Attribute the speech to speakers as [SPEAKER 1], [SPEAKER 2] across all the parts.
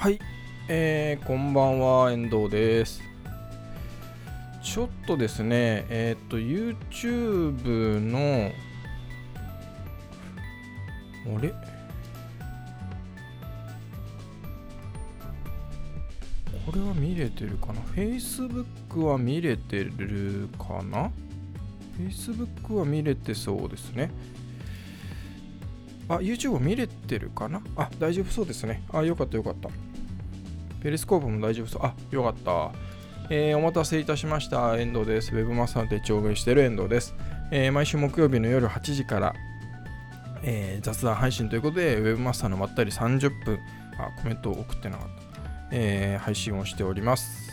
[SPEAKER 1] はい、えー、こんばんは、遠藤です。ちょっとですね、えっ、ー、と、YouTube の、あれ？これは見れてるかな ?Facebook は見れてるかな ?Facebook は見れてそうですね。あ、YouTube 見れてるかな？あ、大丈夫そうですね。あ、よかったよかった。ペリスコープも大丈夫そう。あ、よかった。えー、お待たせいたしました。遠藤です。ウェブマスターで調運している遠藤です。えー、毎週木曜日の夜8時から、えー、雑談配信ということで、ウェブマスターのまったり30分、あ、コメントを送ってなかった。え、配信をしております。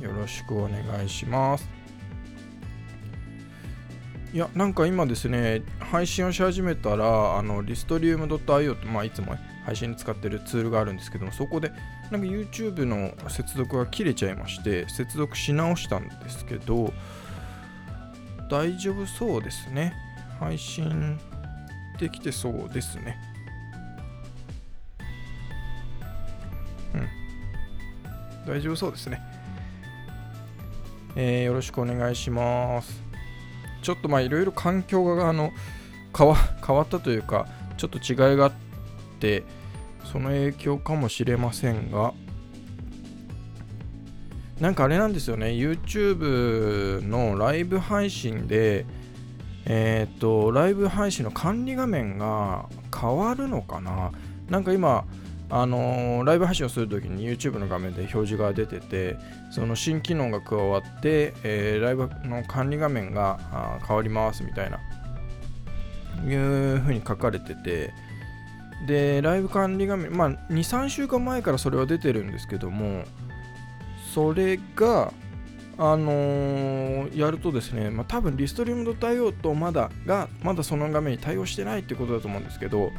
[SPEAKER 1] よろしくお願いします。いや、なんか今ですね、配信をし始めたら、あの、リストリウム .io って、まあ、いつも配信に使ってるツールがあるんですけども、そこで、なんか YouTube の接続が切れちゃいまして、接続し直したんですけど、大丈夫そうですね。配信できてそうですね。うん。大丈夫そうですね。えー、よろしくお願いします。ちょっとまあいろいろ環境があの変わ変わったというかちょっと違いがあってその影響かもしれませんがなんかあれなんですよね。YouTube のライブ配信でえっ、とライブ配信の管理画面が変わるのかな。なんか今あのー、ライブ配信をするときに YouTube の画面で表示が出ててその新機能が加わって、えー、ライブの管理画面が変わりますみたいないうふうに書かれててでライブ管理画面まあ23週間前からそれは出てるんですけどもそれがあのー、やるとですね、まあ、多分リストリーム対応とまだがまだその画面に対応してないってことだと思うんですけど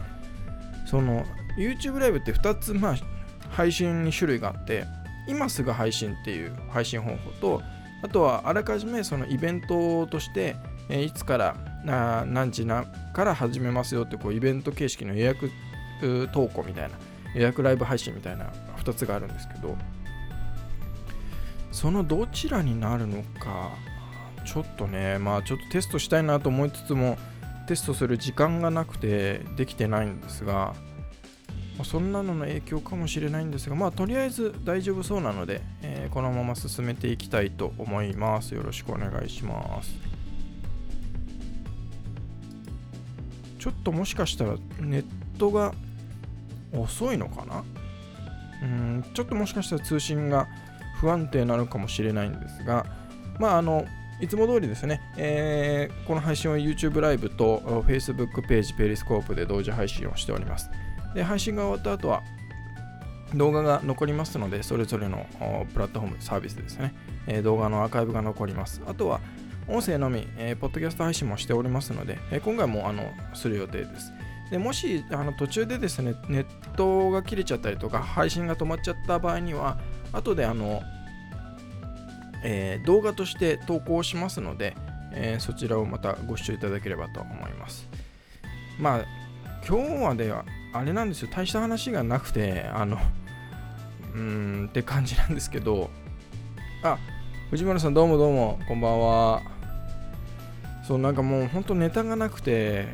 [SPEAKER 1] その YouTube ライブって2つ、まあ、配信に種類があって、今すぐ配信っていう配信方法と、あとはあらかじめそのイベントとして、えいつから何時なから始めますよってこうイベント形式の予約投稿みたいな予約ライブ配信みたいな2つがあるんですけどそのどちらになるのかちょっとねまあちょっとテストしたいなと思いつつもテストする時間がなくてできてないんですが、そんなのの影響かもしれないんですが、まあ、とりあえず大丈夫そうなので、えー、このまま進めていきたいと思います。よろしくお願いします。ちょっともしかしたらネットが遅いのかな？うんちょっともしかしたら通信が不安定なのかもしれないんですが、まあ、あのいつも通りですね、えー、この配信は YouTube ライブと Facebook ページ、ペリスコープで同時配信をしております。で配信が終わった後は動画が残りますので、それぞれのプラットフォーム、サービスですね、えー、動画のアーカイブが残ります。あとは、音声のみ、えー、ポッドキャスト配信もしておりますので、え、今回もあのする予定です。でもしあの途中でですね、ネットが切れちゃったりとか、配信が止まっちゃった場合には、後であの、えー、動画として投稿しますので、えー、そちらをまたご視聴いただければと思います。まあ、今日はではあれなんですよ、大した話がなくて、あの、うーんって感じなんですけど、あ、藤丸さんどうもどうも、こんばんは。そう、なんかもう本当ネタがなくて、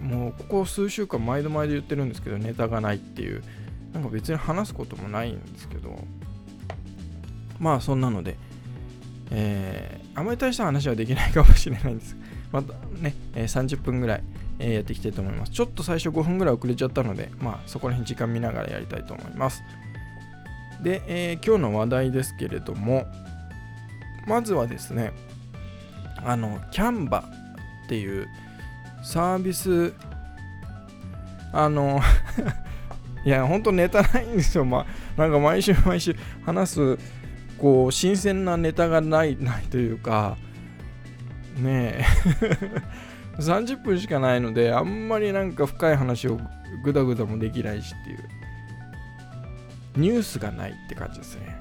[SPEAKER 1] もうここ数週間毎度毎度言ってるんですけど、ネタがないっていう、なんか別に話すこともないんですけど、まあそんなので、えー、あまり大した話はできないかもしれないんです。またね、えー、30分ぐらい、えやっていきたいと思います。ちょっと最初5分ぐらい遅れちゃったので、まあ、そこら辺時間見ながらやりたいと思います。で、えー、今日の話題ですけれども、まずはですね、あの、キャンバっていうサービス、あの いや、ほんとネタないんですよ。ま、なんか毎週毎週話す、こう、新鮮なネタがない、ないというか、ねえ。30分しかないのであんまりなんか深い話をグダグダもできないしっていう。ニュースがないって感じですね。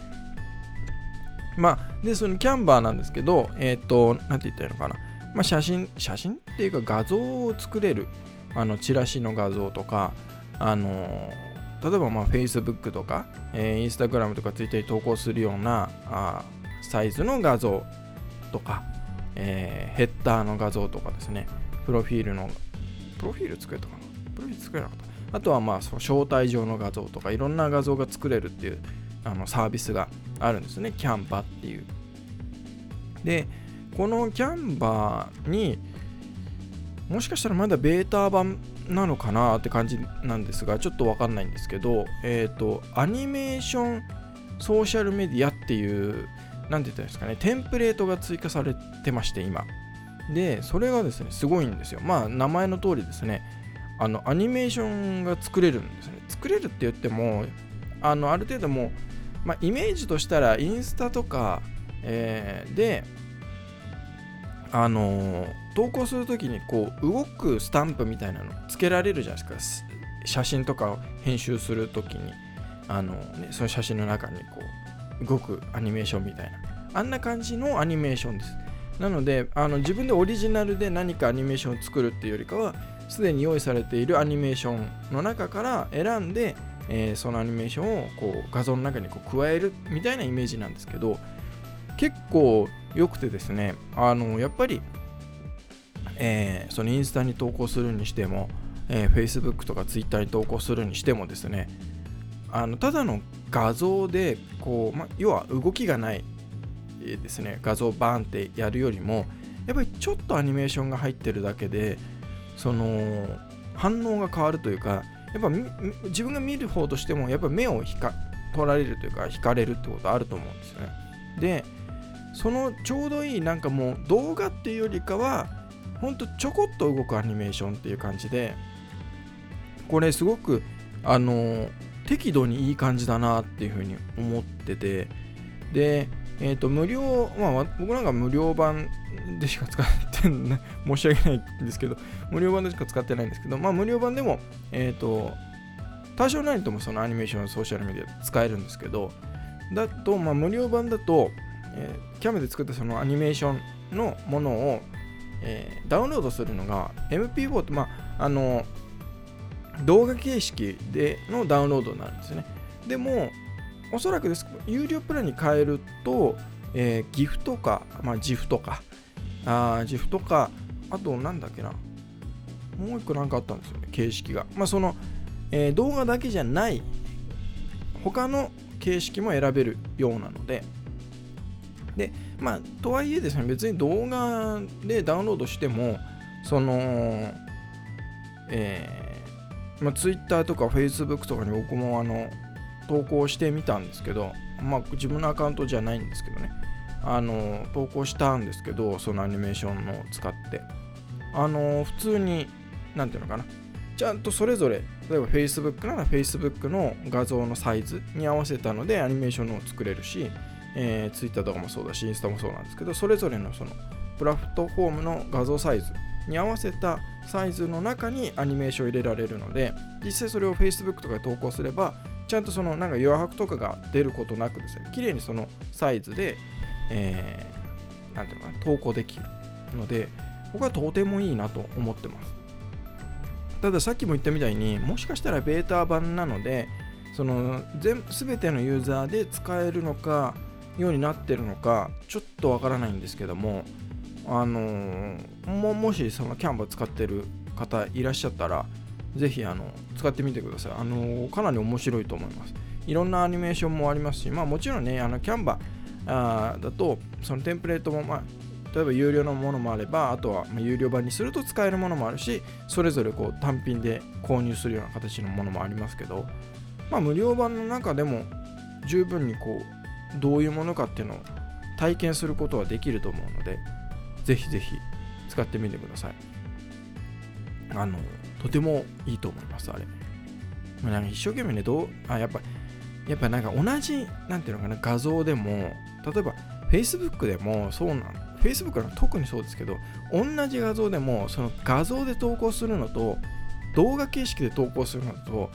[SPEAKER 1] まあでそのキャンバーなんですけどえっ、ー、と何て言ったらいいのかな。まあ写真写真？ていうか画像を作れるあのチラシの画像とかあの例えばまあ Facebook とか、えー、Instagram とか Twitter に投稿するようなあサイズの画像とか、えー、ヘッダーの画像とかですね、プロフィールの、プロフィール作れたかな？プロフィール作れなかった。あとはまあその招待状の画像とかいろんな画像が作れるっていうあのサービスがあるんですね。キャンバっていう。で、このキャンバーにもしかしたらまだベータ版なのかなって感じなんですが、ちょっとわかんないんですけど、えっ、ー、と、アニメーションソーシャルメディアっていう何て言ったらいいですかね、テンプレートが追加されてまして、今。で、それがですね、すごいんですよ。まあ、名前の通りですね、あの、アニメーションが作れるんですね。作れるって言っても、あの、ある程度もう、まあ、イメージとしたら、インスタとか、えー、で、あのー、投稿するときにこう動くスタンプみたいなのつけられるじゃないですか。写真とかを編集するときに。あの、ね、その写真の中にこう動くアニメーションみたいな。あんな感じのアニメーションです。なのであの自分でオリジナルで何かアニメーションを作るっていうよりかはすでに用意されているアニメーションの中から選んで、えー、そのアニメーションをこう画像の中にこう加えるみたいなイメージなんですけど結構良くてですね。あのやっぱり、えー、そのインスタに投稿するにしても、えー、Facebook とか Twitter に投稿するにしてもですねあのただの画像でこう、ま、要は動きがないですね。画像バーンってやるよりもやっぱりちょっとアニメーションが入ってるだけでその反応が変わるというかやっぱ自分が見る方としてもやっぱ目を引か取られるというか惹かれるってことあると思うんですよね。でそのちょうどいいなんかもう動画っていうよりかはほんとちょこっと動くアニメーションっていう感じでこれすごくあの適度にいい感じだなっていうふうに思っててで、えっ、ー、と無料、まあ、僕なんか無料版でしか使ってない、申し訳ないんですけど、無料版でしか使ってないんですけど、まあ無料版でも、えっ、ー、と、多少なりともそのアニメーションソーシャルメディア使えるんですけど、だと、まあ無料版だと、えー、キャメで作ったそのアニメーションのものを、えー、ダウンロードするのが MP4 って、まあ、あの、動画形式でのダウンロードになるんですね。でも、おそらくです有料プランに変えると、えー、GIF とか、まあ、GIF とか、あ GIF とか、あと、なんだっけな、もう一個なんかあったんですよね、形式が。まあ、その、えー、動画だけじゃない、他の形式も選べるようなので、で、まあ、とはいえですね、別に動画でダウンロードしても、その、えーまあ、Twitter とか Facebook とかに僕もあの投稿してみたんですけど、まあ、自分のアカウントじゃないんですけどね。あの投稿したんですけどそのアニメーションのを使って。あの普通に何ていうのかな。ちゃんとそれぞれ例えば Facebook なら Facebook の画像のサイズに合わせたのでアニメーションのを作れるし、えー、Twitter とかもそうだしインスタもそうなんですけどそれぞれのそのプラットフォームの画像サイズに合わせたサイズの中にアニメーションを入れられるので実際それを Facebook とかで投稿すればちゃんとそのなんか余白とかが出ることなくですね綺麗にそのサイズで、えー、なんていうのかな投稿できるので僕はとてもいいなと思ってます。たださっきも言ったみたいにもしかしたらベータ版なのでその全全てのユーザーで使えるのかようになってるのかちょっとわからないんですけどもあのー、ももしそのキャンバー使ってる方いらっしゃったらぜひあの使ってみてください、あのー、かなり面白いと思います。いろんなアニメーションもありますし、まあ、もちろんねあのキャンバーあだとそのテンプレートも、まあ、例えば有料のものもあればあとは有料版にすると使えるものもあるしそれぞれこう単品で購入するような形のものもありますけど、まあ、無料版の中でも十分にこうどういうものかっていうのを体験することはできると思うのでぜひぜひ使ってみてください。あの、とてもいいと思います、あれ。なんか一生懸命ね、どう、あ、やっぱ、やっぱなんか同じ、なんていうのかな、画像でも、例えば Facebook でもそうなん、Facebook は特にそうですけど、同じ画像でも、その画像で投稿するのと、動画形式で投稿するのと、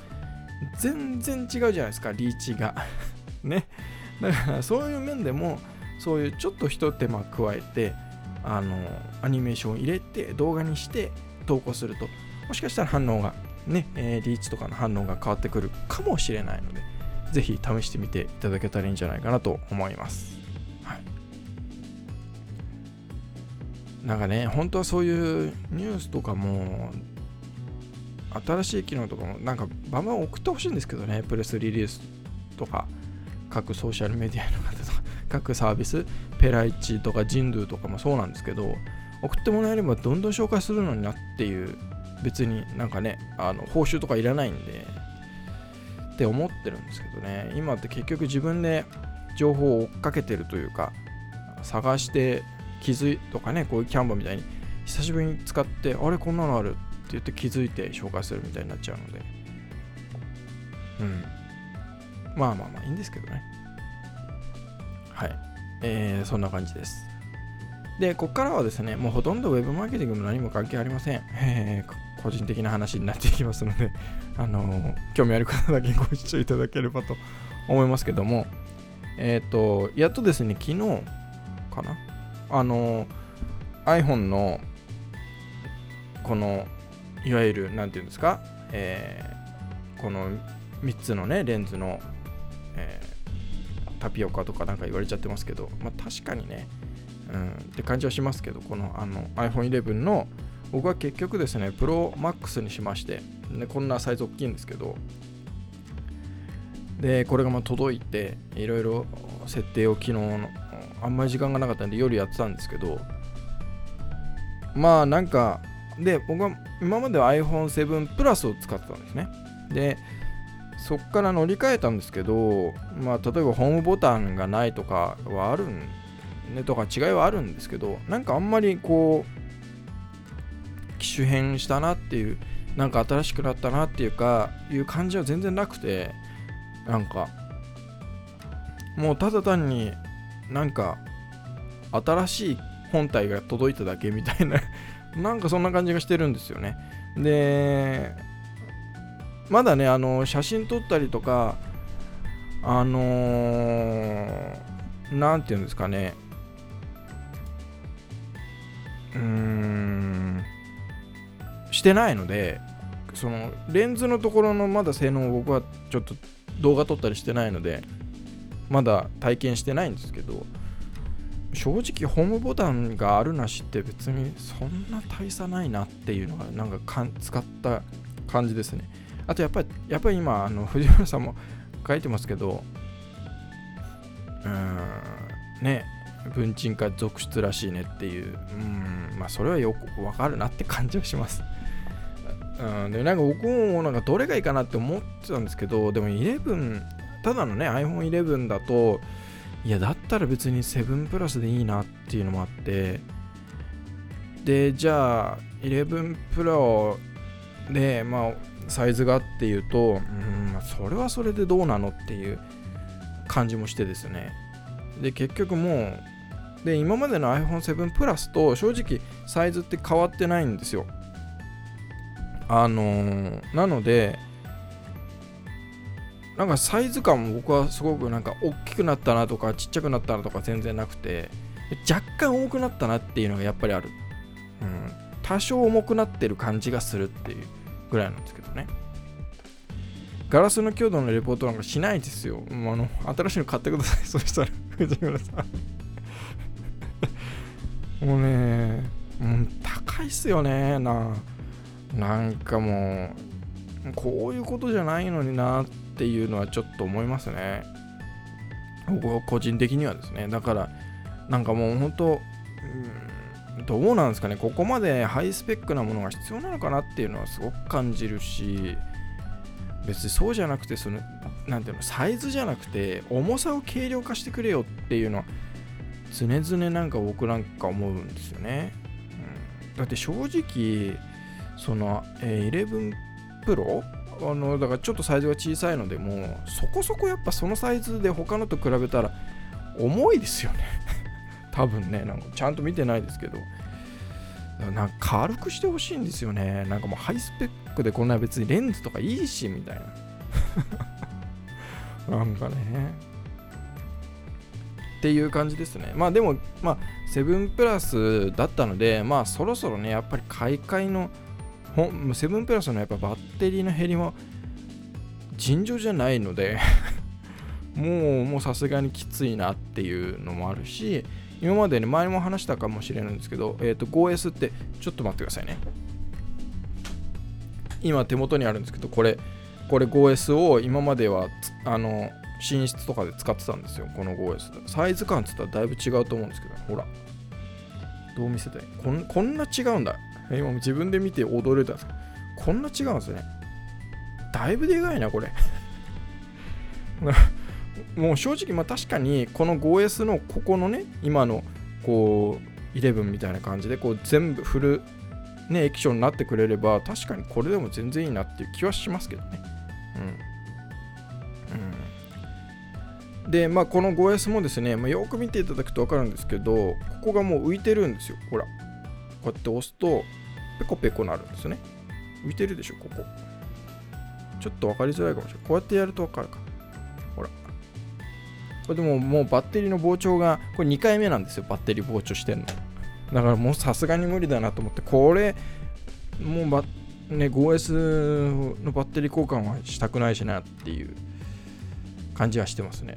[SPEAKER 1] 全然違うじゃないですか、リーチが。ね。だからそういう面でも、そういうちょっとひと手間加えて、あのアニメーションを入れて動画にして投稿するともしかしたら反応がね、え、リーチとかの反応が変わってくるかもしれないので、ぜひ試してみていただけたらいいんじゃないかなと思います。はい、なんかね、本当はそういうニュースとかも、新しい機能とかも、なんかバンバン送ってほしいんですけどね、プレスリリースとか、各ソーシャルメディアの方とか、各サービス、ペライチとかジンドゥとかもそうなんですけど、送ってもらえればどんどん紹介するのになっていう別になんかねあの報酬とかいらないんでって思ってるんですけどね。今って結局自分で情報を追っかけてるというか探して気づいとかねこういうキャンバーみたいに久しぶりに使ってあれこんなのあるって言って気づいて紹介するみたいになっちゃうので。うん。まあまあまあいいんですけどね。はい。えー、そんな感じです。で、ここからはですね、もうほとんど Web マーケティングも何も関係ありません。えー、個人的な話になっていきますので、あのー、興味ある方だけご視聴いただければと思いますけども、えっ、ー、と、やっとですね、昨日かな？あの iPhone のこのいわゆる何て言うんですか、えー、この3つのねレンズの、えー、タピオカとかなんか言われちゃってますけど、まあ、確かにねうん、って感じはしますけど、このあの iPhone 11の僕は結局ですね、Pro Max にしまして、でこんなサイズ大きいんですけど、で、これがま届いて、いろいろ設定を昨日の、あんまり時間がなかったんで夜やってたんですけど、まあなんか、で、僕は今までは iPhone7 Plus を使ってたんですね。で、そっから乗り換えたんですけど、まあ例えばホームボタンがないとかはあるんね、とか違いはあるんですけどなんかあんまりこう機種変したなっていうなんか新しくなったなっていうかいう感じは全然なくてなんかもうただ単になんか新しい本体が届いただけみたいな なんかそんな感じがしてるんですよね。でまだねあの写真撮ったりとかあの何、て言うんですかね。うーん。してないのでそのレンズのところのまだ性能を僕はちょっと動画撮ったりしてないのでまだ体験してないんですけど正直ホームボタンがあるなしって別にそんな大差ないなっていうのがなんかか使った感じですね。あとやっぱりやっぱり今あの藤原さんも書いてますけどうーんね文鎮化続出らしいねっていう、うん、まあそれはよくわかるなって感じはします。うん、で、なんか僕もなんかどれがいいかなって思ってたんですけど、でも11、ただのね iPhone11 だと、いや、だったら別に7プラスでいいなっていうのもあって、で、じゃあ11 Pro で、まあ、サイズがっていうと、うん、それはそれでどうなのっていう感じもしてですね。で、結局もう、で今までの iPhone7 Plus と正直サイズって変わってないんですよ。あのー、なのでなんかサイズ感も僕はすごくなんか大きくなったなとかちっちゃくなったなとか全然なくて若干重くなったなっていうのがやっぱりある、うん、多少重くなってる感じがするっていう。ぐらいなんですけどねガラスの強度のレポートなんかしないですよ。もうあの新しいの買ってください。そしたら、藤村さん もうね、もう高いっすよね、な。なんかもう、こういうことじゃないのになっていうのはちょっと思いますね。僕は個人的にはですね。だから、なんかもう本当、うん、どうなんですかね、ここまでハイスペックなものが必要なのかなっていうのはすごく感じるし、別にそうじゃなくて、その、なんていうの、サイズじゃなくて、重さを軽量化してくれよっていうのは、常々なんか僕なんか思うんですよね。うん、だって正直、その、えー、11 Pro あのだからちょっとサイズが小さいのでもそこそこやっぱそのサイズで他のと比べたら重いですよね。多分ねなんかちゃんと見てないですけどなんか軽くしてほしいんですよね。なんかもうハイスペックでこんな別にレンズとかいいしみたいな。なんかね。っていう感じですね。まあでも、まあ、7プラスだったので、まあそろそろね、やっぱり買い替えのほんセブンプラスのやっぱバッテリーの減りも尋常じゃないので もうもうさすがにきついなっていうのもあるし今までね前も話したかもしれないんですけど、えー、と 5S ってちょっと待ってくださいね。今手元にあるんですけどこれこれ 5S を今まではあの寝室とかで使ってたんですよ。この 5S サイズ感っつったらだいぶ違うと思うんですけどほら。どう見せたいこんこんな違うんだ。今自分で見て驚いたんですけど。こんな違うんですね。だいぶでかいなこれ。もう正直まあ確かにこの 5S のここのね今のこう11みたいな感じでこう全部フルね、液晶になってくれれば、確かにこれでも全然いいなっていう気はしますけどね。うん。で、まあ、この 5S もですね、まあ、よく見ていただくと分かるんですけど、ここがもう浮いてるんですよ。ほら。こうやって押すと、ペコペコなるんですよね。浮いてるでしょ、ここ。ちょっと分かりづらいかもしれない。こうやってやると分かるか。これでももうバッテリーの膨張が、これ2回目なんですよ、バッテリー膨張してんの。だからもうさすがに無理だなと思って、これ、もうバね、5S のバッテリー交換はしたくないしなっていう感じはしてますね。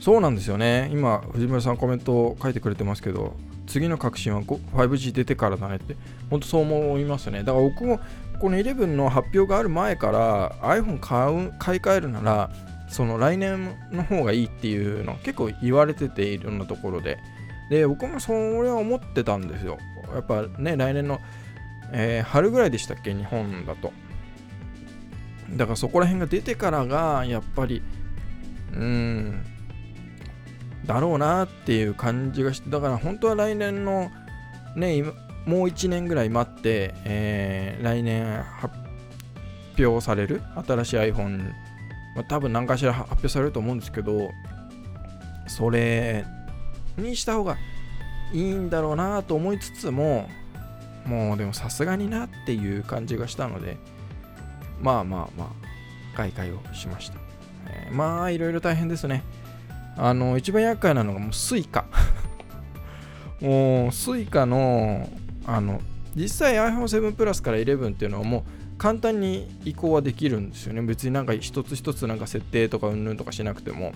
[SPEAKER 1] そうなんですよね。今、藤村さんコメント書いてくれてますけど、次の革新は 5G 出てからだねって、本当そう思いますね。だから僕もこの11の発表がある前から iPhone 買う買い替えるなら、その来年の方がいいっていうの結構言われてていろんなところで。で、僕もそれは思ってたんですよ。やっぱね、来年の、えー、春ぐらいでしたっけ、日本だと。だからそこら辺が出てからが、やっぱり、うん、だろうなっていう感じがして、だから本当は来年の、ね、もう1年ぐらい待って、えー、来年発表される？新しい iPhone、まあ、多分何かしら発表されると思うんですけど、それにした方がいいんだろうなと思いつつももうでもさすがになっていう感じがしたのでまあまあまあ買い替えをしました、えー、まあいろいろ大変ですね。あの一番厄介なのがもう Suica もう Suica のあの実際 iPhone7 Plus から11っていうのはもう簡単に移行はできるんですよね。別になんか一つ一つなんか設定とかうんぬんとかしなくても。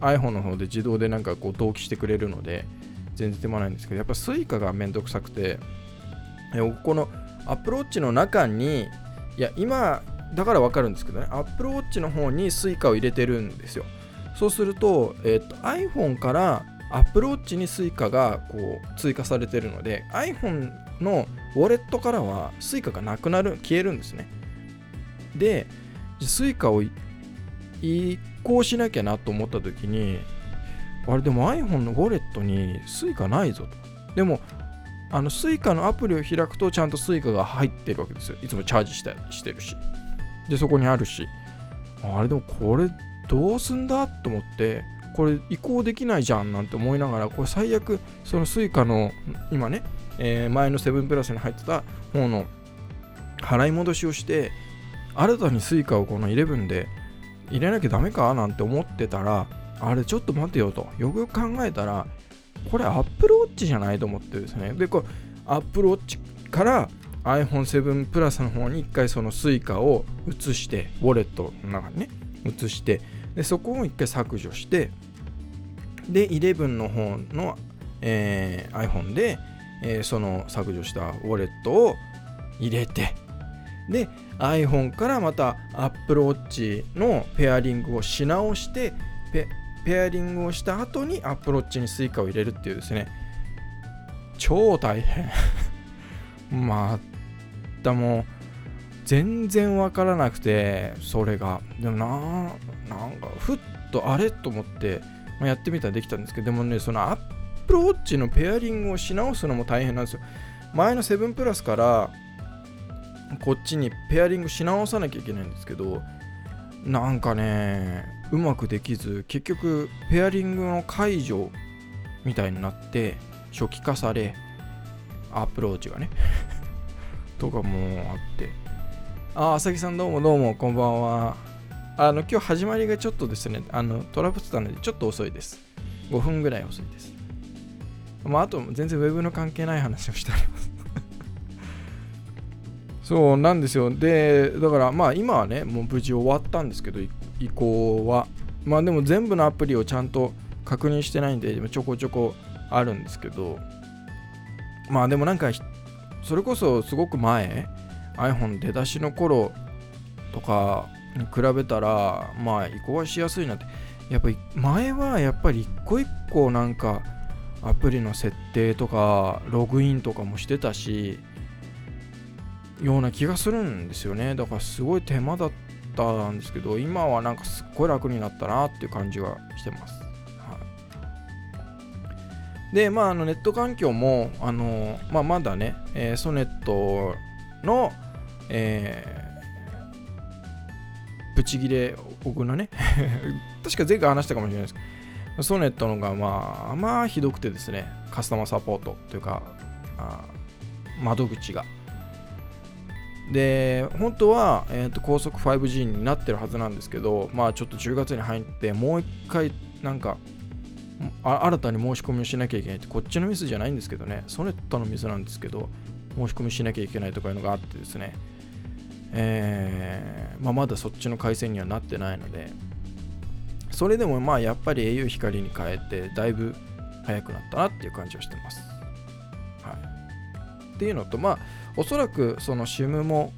[SPEAKER 1] iPhone の方で自動でなんかこう同期してくれるので全然手間ないんですけどやっぱ Suica がめんどくさくて。この Apple Watch の中にいや今だから分かるんですけどね。Apple Watch の方に Suica を入れてるんですよ。そうすると,、えーと、iPhone から Apple Watch に Suica がこう追加されてるので iPhone のウォレットからは Suica がなくなる消えるんですね。で Suica を移行しなきゃなと思った時にあれでも iPhone のウォレットに Suica ないぞと。でもあの Suica のアプリを開くとちゃんと Suica が入ってるわけですよ。いつもチャージしたしてるし。でそこにあるし。あれでもこれどうすんだと思ってこれ移行できないじゃんなんて思いながらこれ最悪その Suica の今ね、えー、前の7プラスに入ってた方の払い戻しをして新たに Suica をこの11で入れなきゃダメかなんて思ってたら、あれちょっと待てよと。よくよく考えたら、これ Apple Watch じゃないと思ってですね。で、これ Apple Watch から iPhone7 プラスの方に一回その Suica を移して、ウォレットの中にね、移して、でそこを一回削除して、で、11の方の、えー、iPhone で、えー、その削除したウォレットを入れて、で iPhone からまた Apple Watch のペアリングをし直してペペアリングをした後に Apple Watch に Suica を入れるっていうですね。超大変。またもう全然わからなくてそれが。でもななんかふっとあれと思ってやってみたらできたんですけどでもねその Apple Watch のペアリングをし直すのも大変なんですよ。前の7プラスからこっちにペアリングし直さなきゃいけないんですけどなんかねうまくできず結局ペアリングの解除みたいになって初期化されアプローチがね とかもあって。あ朝木さんどうもどうもこんばんは。あの今日始まりがちょっとですねあのトラブってたのでちょっと遅いです。5分ぐらい遅いです。まああと全然ウェブの関係ない話をしております。そうなんですよ。でだからまあ今はねもう無事終わったんですけど移行は。まあでも全部のアプリをちゃんと確認してないんでちょこちょこあるんですけど。まあでもなんかそれこそすごく前 iPhone 出だしの頃とかに比べたらまあ移行はしやすいなって。やっぱり前はやっぱり一個一個なんかアプリの設定とかログインとかもしてたしような気がするんですよね。だからすごい手間だったんですけど今はなんかすっごい楽になったなっていう感じがしてます、はい、でまああのネット環境もあの、まあ、まだね、えー、ソネットの、えーブチギレ僕のね。確か前回話したかもしれないです。けどソネットのがまあまあひどくてですねカスタマーサポートというか窓口が。で本当は、えーと、高速 5G になってるはずなんですけどまあちょっと10月に入ってもう一回なんか新たに申し込みをしなきゃいけないってこっちのミスじゃないんですけどねソネットのミスなんですけど申し込みしなきゃいけないとかいうのがあってですねえー、まあ、まだそっちの回線にはなってないのでそれでもまあやっぱり au 光に変えてだいぶ早くなったなっていう感じはしてます。はい、っていうのとまあおそらくその SIM も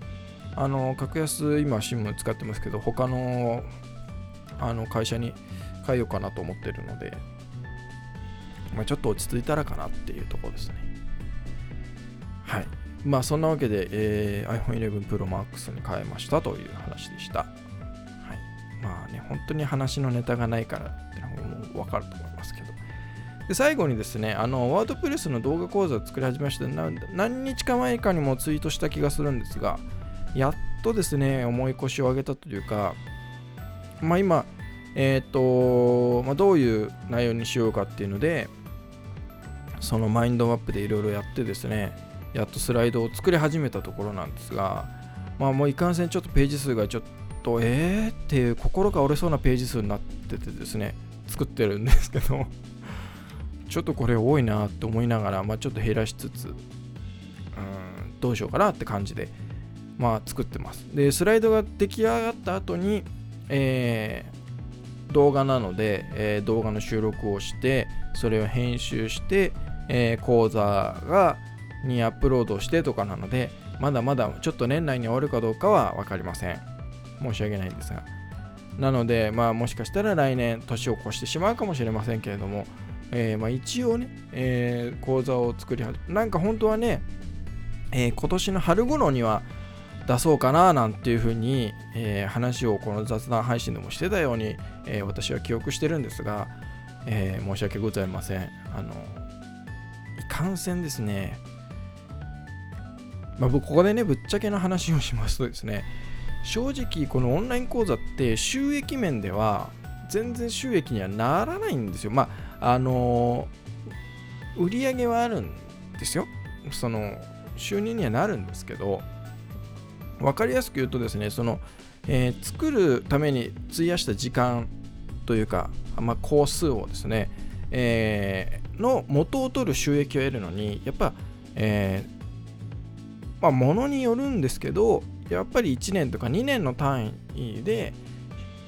[SPEAKER 1] あの格安今 SIM 使ってますけど他のあの会社に変えようかなと思ってるので、まあ、ちょっと落ち着いたらかなっていうところですね。はい。まあそんなわけで、えー、iPhone 11 Pro Max に変えましたという話でした。まあね、本当に話のネタがないからってのもわかると思いますけど。で最後にですね、あの、ワードプレスの動画講座を作り始めまして、何日か前かにもツイートした気がするんですが、やっとですね、思い越しを上げたというか、まあ今、えっ、ー、と、まあ、どういう内容にしようかっていうので、そのマインドマップでいろいろやってですね、やっとスライドを作り始めたところなんですが、まあもういかんせんちょっとページ数がちょっとえー？っていう心が折れそうなページ数になっててですね、作ってるんですけど ちょっとこれ多いなって思いながら、まあ、ちょっと減らしつつ、うん、どうしようかなって感じで、まあ、作ってます。で、スライドが出来上がった後に、えー、動画なので、えー、動画の収録をして、それを編集して、えー、講座がにアップロードしてとかなので、まだまだちょっと年内に終わるかどうかは分かりません。申し訳ないんですが。なので、まあもしかしたら来年年を越してしまうかもしれませんけれども、えー、まあ一応ね、えー、講座を作り始め、なんか本当はね、えー、今年の春頃には出そうかななんていうふうに、え、話をこの雑談配信でもしてたように、え、私は記憶してるんですが、えー、申し訳ございません。あの、いかんせんですね、まあ、僕ここでねぶっちゃけの話をしますとですね正直このオンライン講座って収益面では全然収益にはならないんですよ。まああの、売り上げはあるんですよ。その収入にはなるんですけど分かりやすく言うとですねその、えー、作るために費やした時間というか、まあ、工数をですね、えー、の元を取る収益を得るのにやっぱ、えー、まあ、ものによるんですけどやっぱり1年とか2年の単位で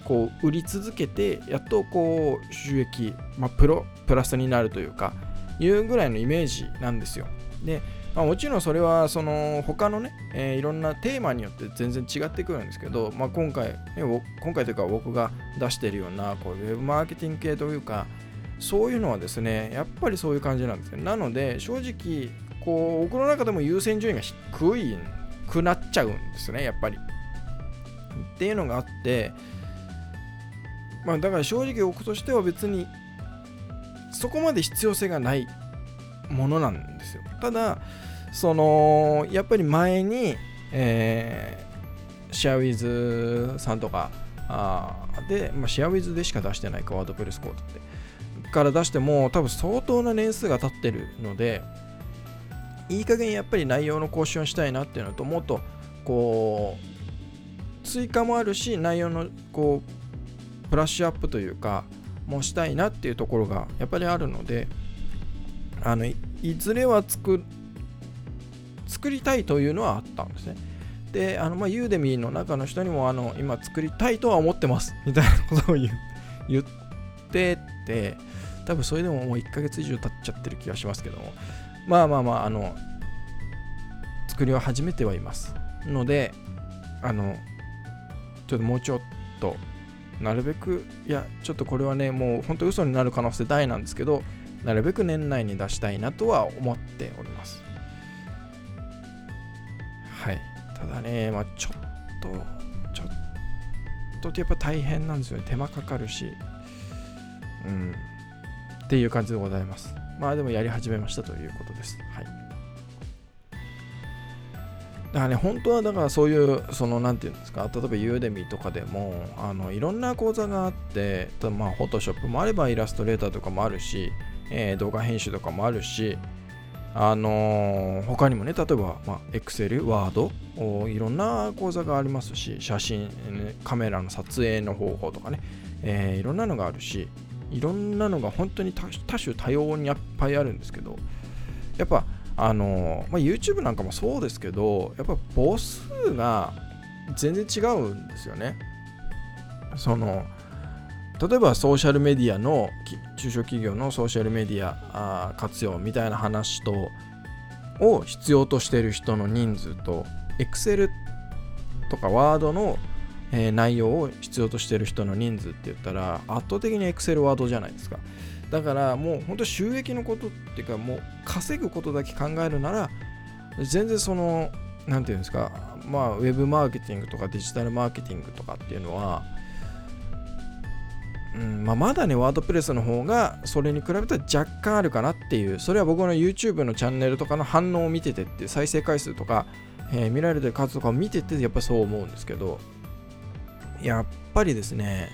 [SPEAKER 1] こう売り続けてやっとこう収益、まあ、プロプラスになるというかいうぐらいのイメージなんですよ。で、まあ、もちろんそれはその他のね、えー、いろんなテーマによって全然違ってくるんですけど、まあ、今回、ね、今回というか僕が出してるようなこうウェブマーケティング系というかそういうのはですねやっぱりそういう感じなんですねなので正直こう僕の中でも優先順位が低いんくなっちゃうんですねやっぱり。っていうのがあってまあだから正直僕としては別にそこまで必要性がないものなんですよ。ただそのやっぱり前に、えー、シェアウィズさんとかあで、まあ、シェアウィズでしか出してないかワードプレスコードってから出しても多分相当な年数が経ってるのでいい加減やっぱり内容の更新をしたいなっていうのともっとこう追加もあるし内容のこうプラッシュアップというかもしたいなっていうところがやっぱりあるのであのいずれは作作りたいというのはあったんですね。であの、まあ、ユーデミーの中の人にもあの今作りたいとは思ってますみたいなことを言 言ってて多分それでももう1ヶ月以上経っちゃってる気がしますけども。まあまあまああの作りは始めてはいますのであのちょっともうちょっとなるべくいやちょっとこれはねもう本当嘘になる可能性大なんですけどなるべく年内に出したいなとは思っております。はい。ただねまあちょっとちょっとやっぱ大変なんですよね。手間かかるし。うん。っていう感じでございます。まあでもやり始めましたということです。はい。だからね、本当はだからそういう、その、なんていうんですか、例えばユーデミとかでも、あの、いろんな講座があって、ただまあ、フォトショップもあれば、イラストレーターとかもあるし、えー、動画編集とかもあるし、あのー、他にもね、例えば、まあ、Excel、Word、いろんな講座がありますし、写真、カメラの撮影の方法とかね、えー、いろんなのがあるし、いろんなのが本当に多種多様にいっぱいあるんですけど、やっぱ、あの、まあ、YouTube なんかもそうですけどやっぱ母数が全然違うんですよね。その例えばソーシャルメディアの中小企業のソーシャルメディア活用みたいな話とを必要としてる人の人数と Excel とか Word の、えー、内容を必要としてる人の人数って言ったら圧倒的に Excel、Word じゃないですか。だからもう本当収益のことっていうかもう稼ぐことだけ考えるなら全然その何て言うんですかまあウェブマーケティングとかデジタルマーケティングとかっていうのはうんまあ、まだね、ワードプレスの方がそれに比べたら若干あるかなっていう、それは僕の YouTube のチャンネルとかの反応を見ててって、再生回数とか、えー、見られてる数とかを見てて、やっぱそう思うんですけど、やっぱりですね、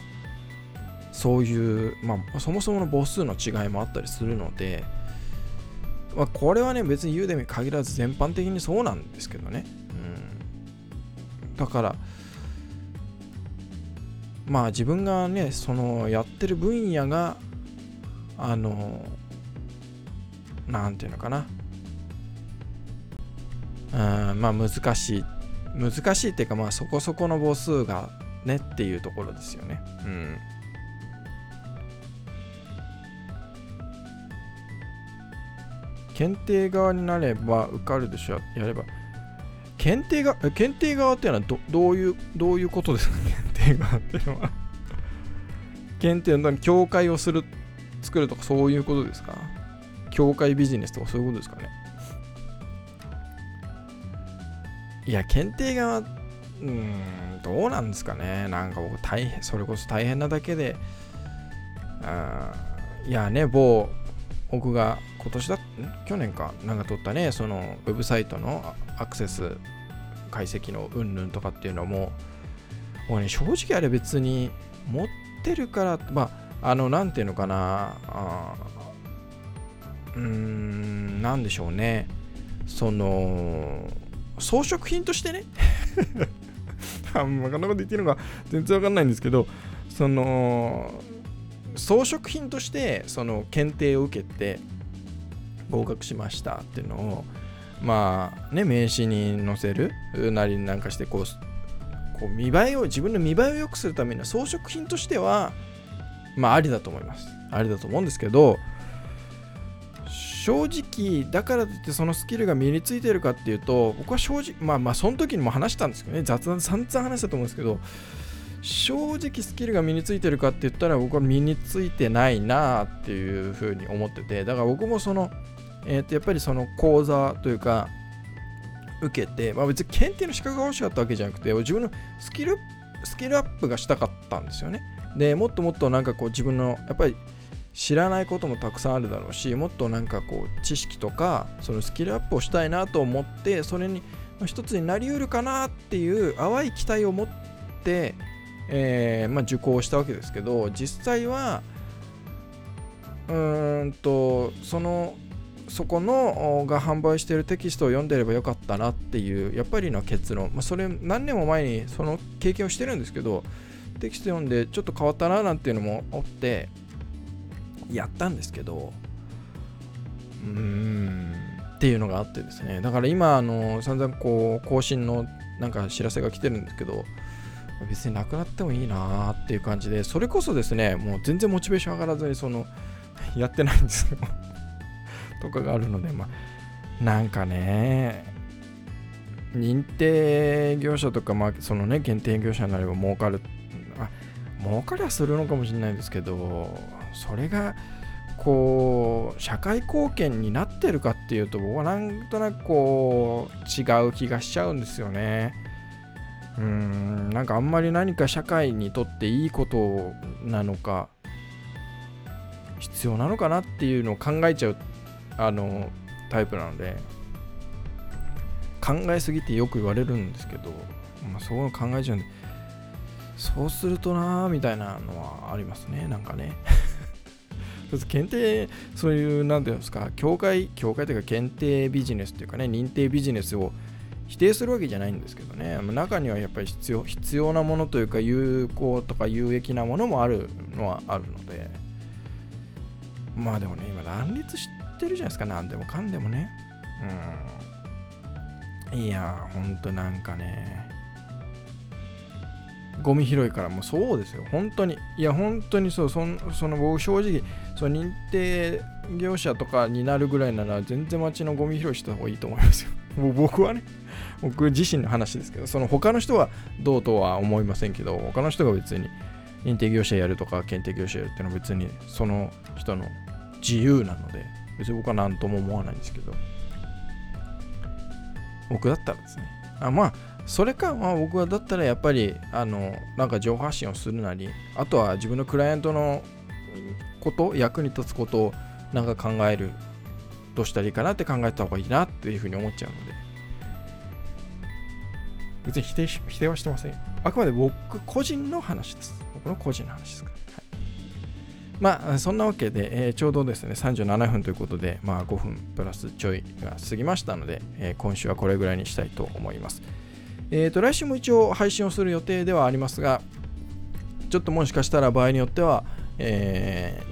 [SPEAKER 1] そういう、まあ、そもそもの母数の違いもあったりするので、まあ、これはね、別にユーデミ限らず全般的にそうなんですけどね。うん、だから、まあ自分がね、そのやってる分野が、あの、なんていうのかな。うん、まあ難しい。難しいっていうか、まあそこそこの母数がねっていうところですよね。うん。検定側になれば受かるでしょ。やれば。検定が検定側っていうのはどどういうどういうことですか？検定側っていうのは。検定の協会をする作るとかそういうことですか？協会ビジネスとかそういうことですかね？いや検定側うんどうなんですかね。なんか僕大変それこそ大変なだけで。あいやね某僕が今年だ去年か。なんか撮ったねそのウェブサイトのアクセス解析のうんぬんとかっていうのも。もうね正直あれ別に持ってるからまああのなんていうのかな。あうーんなんでしょうね。その装飾品としてね。こんなこと言ってるのが全然わかんないんですけどその装飾品としてその検定を受けて合格しましたっていうのをまあね名刺に載せるなりなんかしてこうこう見栄えを自分の見栄えを良くするためには装飾品としてはまあありだと思います。ありだと思うんですけど正直だからといってそのスキルが身についてるかっていうと僕は正直まあまあその時にも話したんですけどね。雑談散々話したと思うんですけど正直スキルが身についてるかって言ったら僕は身についてないなっていうふうに思っててだから僕もその、えー、とやっぱりその講座というか受けて、まあ、別に検定の資格が欲しかったわけじゃなくて自分のスキルスキルアップがしたかったんですよね。でもっともっとなんかこう自分のやっぱり知らないこともたくさんあるだろうしもっとなんかこう知識とかそのスキルアップをしたいなと思ってそれに一つになりうるかなっていう淡い期待を持ってえー、まあ、受講したわけですけど実際はうーんとそのそこのが販売しているテキストを読んでればよかったなっていうやっぱりの結論、まあ、それ何年も前にその経験をしてるんですけどテキスト読んでちょっと変わったななんていうのもあってやったんですけどうーん。っていうのがあってですね。だから今あの散々こう更新のなんか知らせが来てるんですけど別になくなってもいいなーっていう感じでそれこそですねもう全然モチベーション上がらずにその やってないんですよ。とかがあるのでまあなんかね認定業者とか、まあ、そのね限定業者になれば儲かるあ儲かりはするのかもしれないですけどそれがこう社会貢献になってるかっていうと僕はなんとなくこう違う気がしちゃうんですよね。うんなんかあんまり何か社会にとっていいことなのか必要なのかなっていうのを考えちゃうあのタイプなので考えすぎてよく言われるんですけど、まあ、そういうの考えちゃうんでそうするとなーみたいなのはありますねなんかね検定そういう何て言うんですか協会協会というか検定ビジネスというかね認定ビジネスを否定するわけじゃないんですけどね。中にはやっぱり必要必要なものというか有効とか有益なものもあるのはあるので。まあでもね今乱立してるじゃないですか。何でもかんでもね。うん。いやほんとなんかね。ゴミ拾いからもうそうですよ。本当に。いや本当にそう。その僕正直その認定業者とかになるぐらいなら全然街のゴミ拾いした方がいいと思いますよ。もう僕はね僕自身の話ですけどその他の人はどうとは思いませんけど他の人が別に認定業者やるとか検定業者やるっていうのは別にその人の自由なので別に僕は何とも思わないんですけど。僕だったらですね。あまあそれか、まあ、僕はだったらやっぱりあのなんか情報発信をするなりあとは自分のクライアントのこと役に立つことをなんか考えるどうしたらいいかなって考えた方がいいなっていうふうに思っちゃうので。別に否定否定はしてませんあくまで僕個人の話です。僕の個人の話ですから、はい、まあそんなわけで、えー、ちょうどですね37分ということでまあ5分プラスちょいが過ぎましたので、えー、今週はこれぐらいにしたいと思います。えーと、来週も一応配信をする予定ではありますが、ちょっともしかしたら場合によっては、え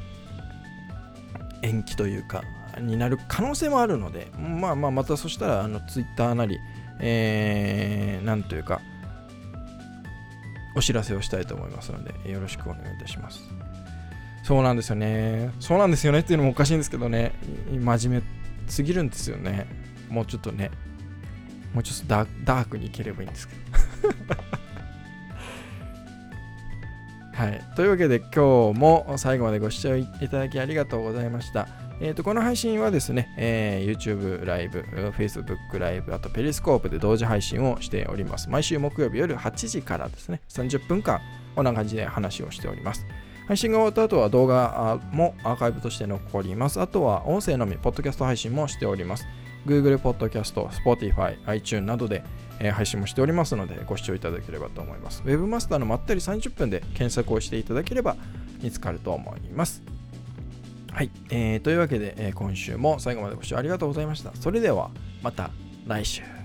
[SPEAKER 1] ー、延期というか、になる可能性もあるので、まあまあ、またそしたら、あの、ツイッターなり、えー、なんというか、お知らせをしたいと思いますので、よろしくお願いいたします。そうなんですよね。そうなんですよねっていうのもおかしいんですけどね、真面目すぎるんですよね。もうちょっとね、もうちょっとダークにいければいいんですけどはい。というわけで今日も最後までご視聴いただきありがとうございました。えーと、この配信はですね、えー、YouTube ライブ、Facebook ライブ、あとペリスコープで同時配信をしております。毎週木曜日夜8時からですね、30分間、こんな感じで話をしております。配信が終わった後は動画もアーカイブとして残ります。あとは音声のみ、ポッドキャスト配信もしております。Google Podcast、Spotify、iTune などで、えー、配信もしておりますので、ご視聴いただければと思います。Webmaster のまったり30分で検索をしていただければ見つかると思います。はい。えー、というわけで、えー、今週も最後までご視聴ありがとうございました。それでは、また来週。